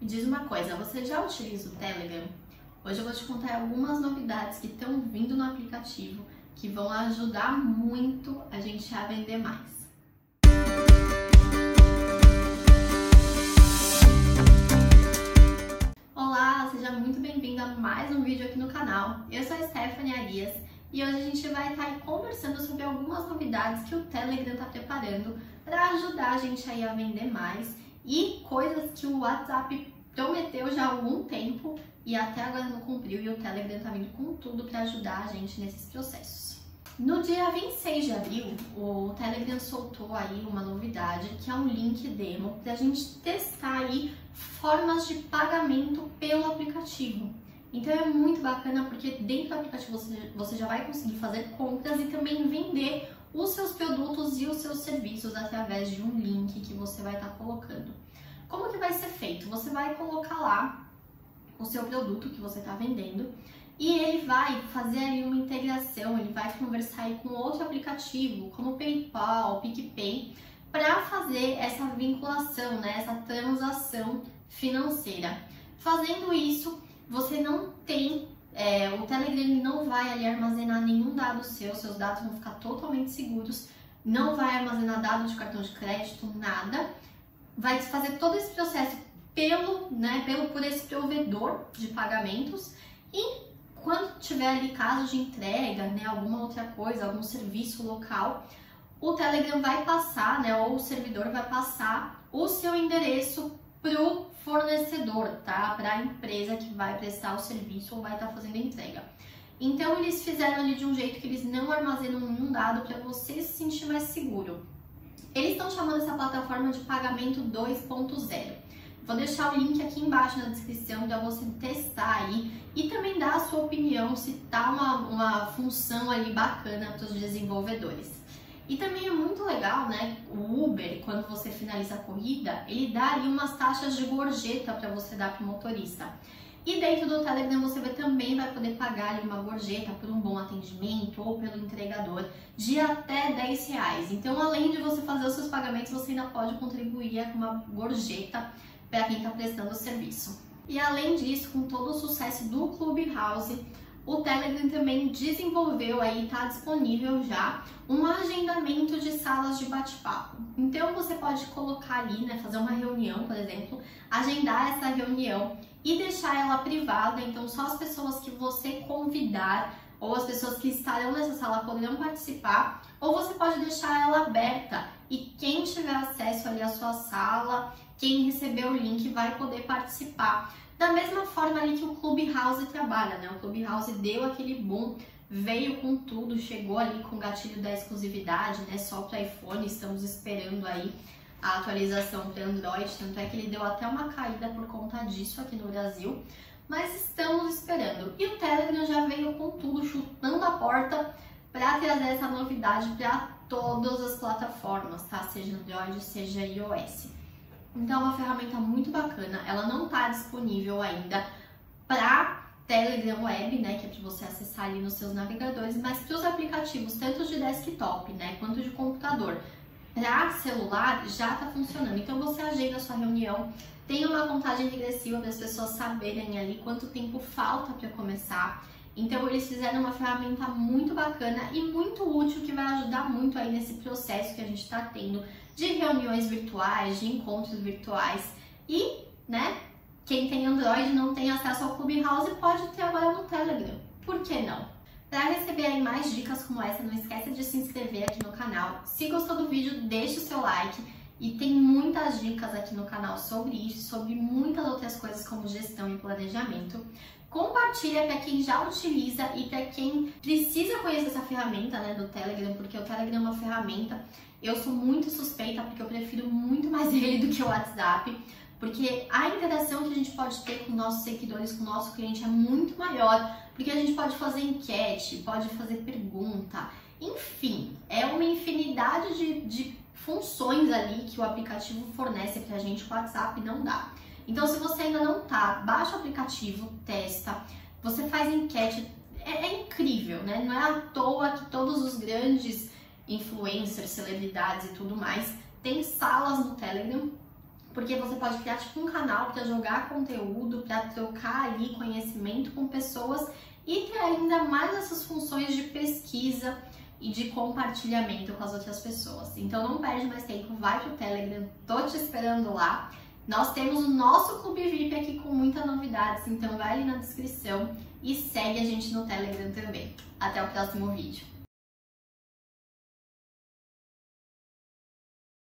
Me diz uma coisa, você já utiliza o Telegram? Hoje eu vou te contar algumas novidades que estão vindo no aplicativo que vão ajudar muito a gente a vender mais. Olá, seja muito bem-vindo a mais um vídeo aqui no canal. Eu sou a Stephanie Arias e hoje a gente vai estar conversando sobre algumas novidades que o Telegram está preparando para ajudar a gente aí a vender mais e coisas que o WhatsApp prometeu já há algum tempo e até agora não cumpriu e o Telegram tá vindo com tudo para ajudar a gente nesses processos. No dia 26 de abril, o Telegram soltou aí uma novidade que é um link demo para a gente testar aí formas de pagamento pelo aplicativo. Então é muito bacana porque dentro do aplicativo você, você já vai conseguir fazer compras e também vender os seus produtos e os seus serviços através de um link que você vai estar tá colocando. Como que vai ser feito? Você vai colocar lá o seu produto que você está vendendo e ele vai fazer ali uma integração, ele vai conversar aí com outro aplicativo, como PayPal, PicPay, para fazer essa vinculação, né, essa transação financeira. Fazendo isso, você não tem é, o Telegram não vai ali armazenar nenhum dado seu, seus dados vão ficar totalmente seguros, não vai armazenar dados de cartão de crédito, nada. Vai fazer todo esse processo pelo, né, pelo por esse provedor de pagamentos e quando tiver ali caso de entrega, né, alguma outra coisa, algum serviço local, o Telegram vai passar, né, ou o servidor vai passar o seu endereço para o fornecedor, tá? Para a empresa que vai prestar o serviço ou vai estar tá fazendo a entrega. Então eles fizeram ali de um jeito que eles não armazenam nenhum dado para você se sentir mais seguro. Eles estão chamando essa plataforma de pagamento 2.0. Vou deixar o link aqui embaixo na descrição para você testar aí e também dar a sua opinião se tá uma, uma função ali bacana para os desenvolvedores. E também é muito legal, né? O Uber, quando você finaliza a corrida, ele dá ali umas taxas de gorjeta para você dar para o motorista. E dentro do Telegram você também vai poder pagar ali uma gorjeta por um bom atendimento ou pelo entregador de até 10 reais. Então, além de você fazer os seus pagamentos, você ainda pode contribuir com uma gorjeta para quem está prestando o serviço. E além disso, com todo o sucesso do Clubhouse, o Telegram também desenvolveu aí, está disponível já, um agendamento de salas de bate-papo. Então você pode colocar ali, né, fazer uma reunião, por exemplo, agendar essa reunião e deixar ela privada, então só as pessoas que você convidar ou as pessoas que estarão nessa sala poderão participar, ou você pode deixar ela aberta e quem tiver acesso ali à sua sala, quem recebeu o link vai poder participar. Da mesma forma ali que o Clubhouse trabalha, né? O Clubhouse deu aquele boom, veio com tudo, chegou ali com o gatilho da exclusividade, né? Só para iPhone, estamos esperando aí a atualização para Android, tanto é que ele deu até uma caída por conta disso aqui no Brasil, mas estamos esperando. E o Telegram já veio com tudo, chutando a porta para trazer essa novidade para todas as plataformas, tá? Seja Android, seja iOS. Então é uma ferramenta muito bacana. Ela não está disponível ainda para Telegram Web, né, que é para você acessar ali nos seus navegadores, mas para os aplicativos, tanto de desktop, né, quanto de computador, para celular já está funcionando. Então você agenda a sua reunião, tem uma contagem regressiva para as pessoas saberem ali quanto tempo falta para começar. Então eles fizeram uma ferramenta muito bacana e muito útil que vai ajudar muito aí nesse processo que a gente está tendo de reuniões virtuais, de encontros virtuais e, né, quem tem Android não tem acesso ao Clubhouse pode ter agora no Telegram. Por que não? Para receber aí mais dicas como essa, não esqueça de se inscrever aqui no canal. Se gostou do vídeo, deixe o seu like. E tem muitas dicas aqui no canal sobre isso, sobre muitas outras coisas como gestão e planejamento. Compartilha para quem já utiliza e para quem precisa conhecer essa ferramenta né, do Telegram, porque o Telegram é uma ferramenta eu sou muito suspeita porque eu prefiro muito mais ele do que o WhatsApp, porque a interação que a gente pode ter com nossos seguidores, com o nosso cliente é muito maior, porque a gente pode fazer enquete, pode fazer pergunta, enfim, é uma infinidade de, de funções ali que o aplicativo fornece pra gente, o WhatsApp não dá. Então, se você ainda não tá, baixa o aplicativo, testa, você faz enquete, é, é incrível, né? Não é à toa que todos os grandes influencers, celebridades e tudo mais, tem salas no Telegram porque você pode criar tipo um canal para jogar conteúdo, para trocar ali conhecimento com pessoas e ter ainda mais essas funções de pesquisa e de compartilhamento com as outras pessoas. Então não perde mais tempo, vai pro Telegram, tô te esperando lá. Nós temos o nosso clube VIP aqui com muitas novidades, então vai ali na descrição e segue a gente no Telegram também. Até o próximo vídeo.